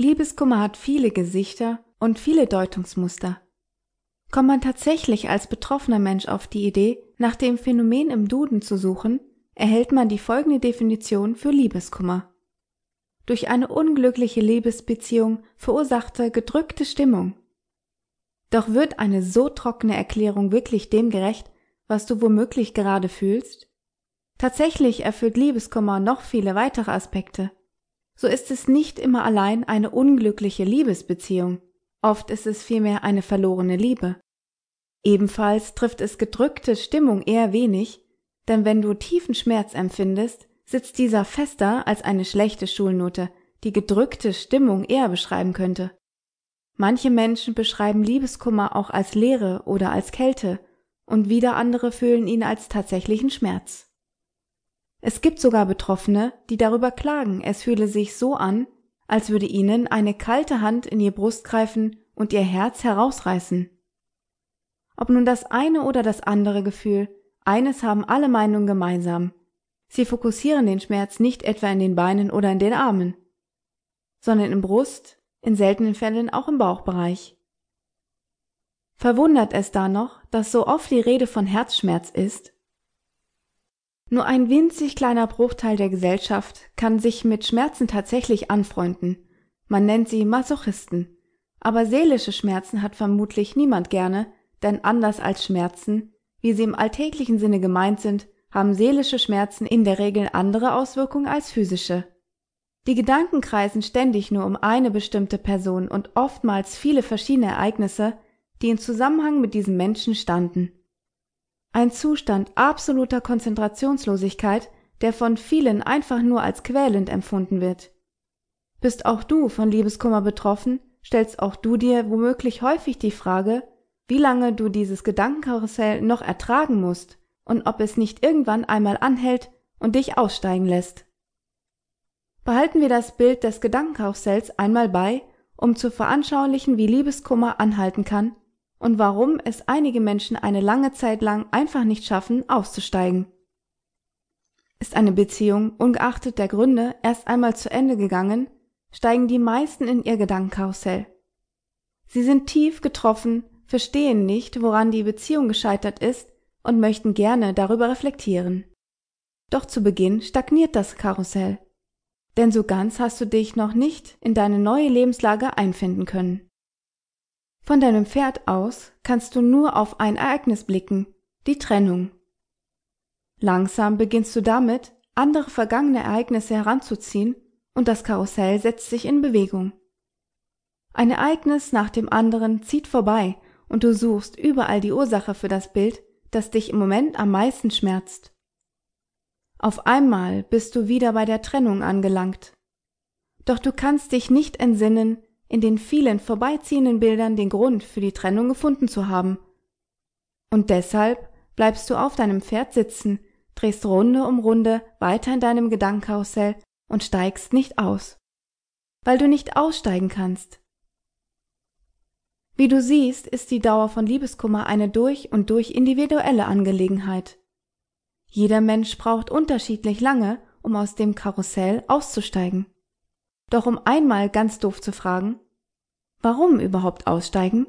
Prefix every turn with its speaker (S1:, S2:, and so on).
S1: Liebeskummer hat viele Gesichter und viele Deutungsmuster. Kommt man tatsächlich als betroffener Mensch auf die Idee, nach dem Phänomen im Duden zu suchen, erhält man die folgende Definition für Liebeskummer. Durch eine unglückliche Liebesbeziehung verursachte gedrückte Stimmung. Doch wird eine so trockene Erklärung wirklich dem gerecht, was du womöglich gerade fühlst? Tatsächlich erfüllt Liebeskummer noch viele weitere Aspekte. So ist es nicht immer allein eine unglückliche Liebesbeziehung, oft ist es vielmehr eine verlorene Liebe. Ebenfalls trifft es gedrückte Stimmung eher wenig, denn wenn du tiefen Schmerz empfindest, sitzt dieser fester als eine schlechte Schulnote, die gedrückte Stimmung eher beschreiben könnte. Manche Menschen beschreiben Liebeskummer auch als Leere oder als Kälte, und wieder andere fühlen ihn als tatsächlichen Schmerz. Es gibt sogar Betroffene, die darüber klagen, es fühle sich so an, als würde ihnen eine kalte Hand in ihr Brust greifen und ihr Herz herausreißen. Ob nun das eine oder das andere Gefühl, eines haben alle Meinungen gemeinsam. Sie fokussieren den Schmerz nicht etwa in den Beinen oder in den Armen, sondern im Brust, in seltenen Fällen auch im Bauchbereich. Verwundert es da noch, dass so oft die Rede von Herzschmerz ist? Nur ein winzig kleiner Bruchteil der Gesellschaft kann sich mit Schmerzen tatsächlich anfreunden. Man nennt sie Masochisten. Aber seelische Schmerzen hat vermutlich niemand gerne, denn anders als Schmerzen, wie sie im alltäglichen Sinne gemeint sind, haben seelische Schmerzen in der Regel andere Auswirkungen als physische. Die Gedanken kreisen ständig nur um eine bestimmte Person und oftmals viele verschiedene Ereignisse, die in Zusammenhang mit diesem Menschen standen. Ein Zustand absoluter Konzentrationslosigkeit, der von vielen einfach nur als quälend empfunden wird. Bist auch du von Liebeskummer betroffen, stellst auch du dir womöglich häufig die Frage, wie lange du dieses Gedankenkarussell noch ertragen musst und ob es nicht irgendwann einmal anhält und dich aussteigen lässt. Behalten wir das Bild des Gedankenkarussells einmal bei, um zu veranschaulichen, wie Liebeskummer anhalten kann und warum es einige Menschen eine lange Zeit lang einfach nicht schaffen, auszusteigen. Ist eine Beziehung ungeachtet der Gründe erst einmal zu Ende gegangen, steigen die meisten in ihr Gedankenkarussell. Sie sind tief getroffen verstehen nicht, woran die Beziehung gescheitert ist und möchten gerne darüber reflektieren. Doch zu Beginn stagniert das Karussell. Denn so ganz hast du dich noch nicht in deine neue Lebenslage einfinden können. Von deinem Pferd aus kannst du nur auf ein Ereignis blicken, die Trennung. Langsam beginnst du damit, andere vergangene Ereignisse heranzuziehen und das Karussell setzt sich in Bewegung. Ein Ereignis nach dem anderen zieht vorbei und du suchst überall die Ursache für das Bild, das dich im Moment am meisten schmerzt. Auf einmal bist du wieder bei der Trennung angelangt. Doch du kannst dich nicht entsinnen, in den vielen vorbeiziehenden Bildern den Grund für die Trennung gefunden zu haben. Und deshalb bleibst du auf deinem Pferd sitzen, drehst Runde um Runde weiter in deinem Gedankenkarussell und steigst nicht aus. Weil du nicht aussteigen kannst, wie du siehst, ist die Dauer von Liebeskummer eine durch und durch individuelle Angelegenheit. Jeder Mensch braucht unterschiedlich lange, um aus dem Karussell auszusteigen. Doch um einmal ganz doof zu fragen, warum überhaupt aussteigen?